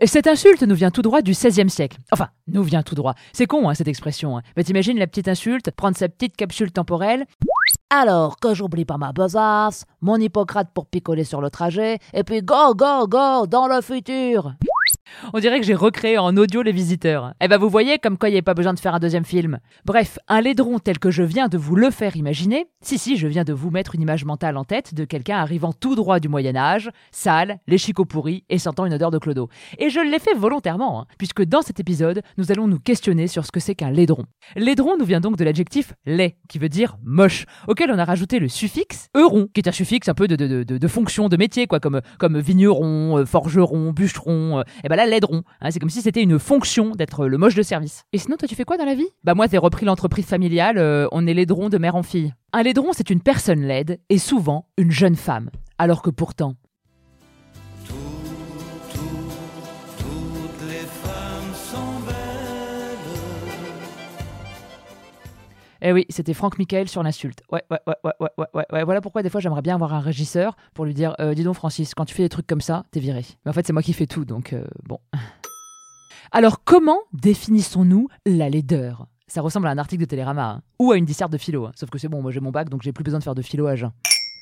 Et cette insulte nous vient tout droit du XVIe siècle. Enfin, nous vient tout droit. C'est con, hein, cette expression. Hein. Mais t'imagines la petite insulte, prendre sa petite capsule temporelle. Alors, que j'oublie pas ma besace, mon Hippocrate pour picoler sur le trajet, et puis go, go, go, dans le futur. On dirait que j'ai recréé en audio les visiteurs. Eh ben vous voyez comme quoi il n'y avait pas besoin de faire un deuxième film. Bref, un laidron tel que je viens de vous le faire imaginer, si si, je viens de vous mettre une image mentale en tête de quelqu'un arrivant tout droit du Moyen Âge, sale, les chicots pourris et sentant une odeur de clodo. Et je l'ai fait volontairement, hein, puisque dans cet épisode, nous allons nous questionner sur ce que c'est qu'un laidron. Laidron nous vient donc de l'adjectif laid, qui veut dire moche, auquel on a rajouté le suffixe euron, qui est un suffixe un peu de, fonction de métier, quoi, comme, vigneron, euh, forgeron, bûcheron, euh, et ben hein, c'est comme si c'était une fonction d'être le moche de service. Et sinon, toi, tu fais quoi dans la vie? Bah moi, j'ai repris l'entreprise familiale, euh, on est laidron de mère en fille. Un laidron, c'est une personne laide, et souvent une jeune femme. Alors que pourtant, Eh oui, c'était Franck Michael sur l'insulte. Ouais, ouais, ouais, ouais, ouais, ouais. Voilà pourquoi des fois j'aimerais bien avoir un régisseur pour lui dire euh, Dis donc, Francis, quand tu fais des trucs comme ça, t'es viré. Mais en fait, c'est moi qui fais tout, donc euh, bon. Alors, comment définissons-nous la laideur? Ça ressemble à un article de Télérama, hein, ou à une disserte de philo. hein. Sauf que c'est bon, moi j'ai mon bac, donc j'ai plus besoin de faire de philo à jeun.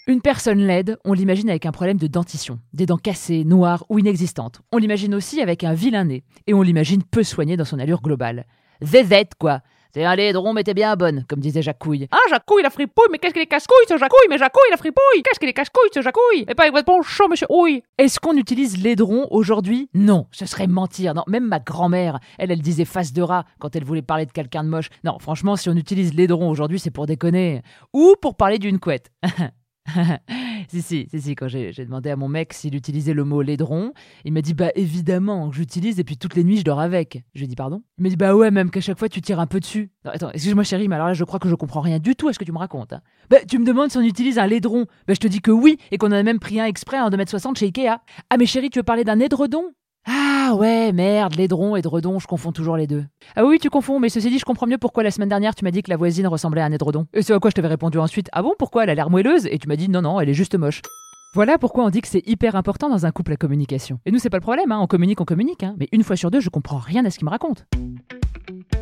Une personne laide, on l'imagine avec un problème de dentition, des dents cassées, noires ou inexistantes. On l'imagine aussi avec un vilain nez, et on l'imagine peu soigné dans son allure globale. Zézette, quoi c'est un laidron, mais t'es bien bonne, comme disait Jacques Couille. Ah, Jacouille, la fripouille, mais qu'est-ce qu'il est casse-couille, ce Jacouille, mais Jacouille, la fripouille, qu'est-ce qu'il est casse-couille, ce Jacouille, et pas avec votre bon chaud, monsieur Ouille. Est-ce qu'on utilise laidron aujourd'hui? Non, ce serait mentir. Non, même ma grand-mère, elle, elle disait face de rat quand elle voulait parler de quelqu'un de moche. Non, franchement, si on utilise laidron aujourd'hui, c'est pour déconner. Ou pour parler d'une couette. si, si, si, si, quand j'ai demandé à mon mec s'il utilisait le mot laidron, il m'a dit bah évidemment j'utilise et puis toutes les nuits je dors avec. Je lui ai dit pardon? Il m'a dit bah ouais, même qu'à chaque fois tu tires un peu dessus. Non, attends, excuse-moi chérie, mais alors là je crois que je comprends rien du tout à ce que tu me racontes. hein. Bah tu me demandes si on utilise un laidron. Bah je te dis que oui et qu'on en a même pris un exprès en 2m60 chez Ikea. Ah mais chérie, tu veux parler d'un édredon ah ouais, merde, laidron et édredon, je confonds toujours les deux. Ah oui, tu confonds, mais ceci dit, je comprends mieux pourquoi la semaine dernière tu m'as dit que la voisine ressemblait à un édredon. Et c'est à quoi je t'avais répondu ensuite Ah bon, pourquoi elle a l'air moelleuse? Et tu m'as dit non, non, elle est juste moche. Voilà pourquoi on dit que c'est hyper important dans un couple la communication. Et nous, c'est pas le problème, hein, on communique, on communique, hein, mais une fois sur deux, je comprends rien à ce qu'il me raconte.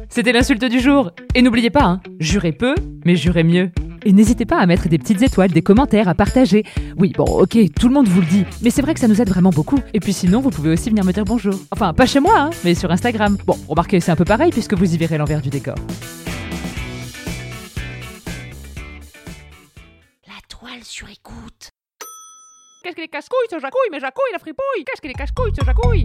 C'était l'insulte du jour. Et n'oubliez pas, hein, jurez peu, mais jurez mieux. Et n'hésitez pas à mettre des petites étoiles, des commentaires, à partager. Oui, bon, ok, tout le monde vous le dit, mais c'est vrai que ça nous aide vraiment beaucoup. Et puis sinon, vous pouvez aussi venir me dire bonjour. Enfin, pas chez moi, hein, mais sur Instagram. Bon, remarquez, c'est un peu pareil puisque vous y verrez l'envers du décor. La toile sur écoute. Qu'est-ce qu'il est casse-couille, ce Jacouille, mais Jacouille, la fripouille, qu'est-ce qu'il est casse-couille, ce Jacouille?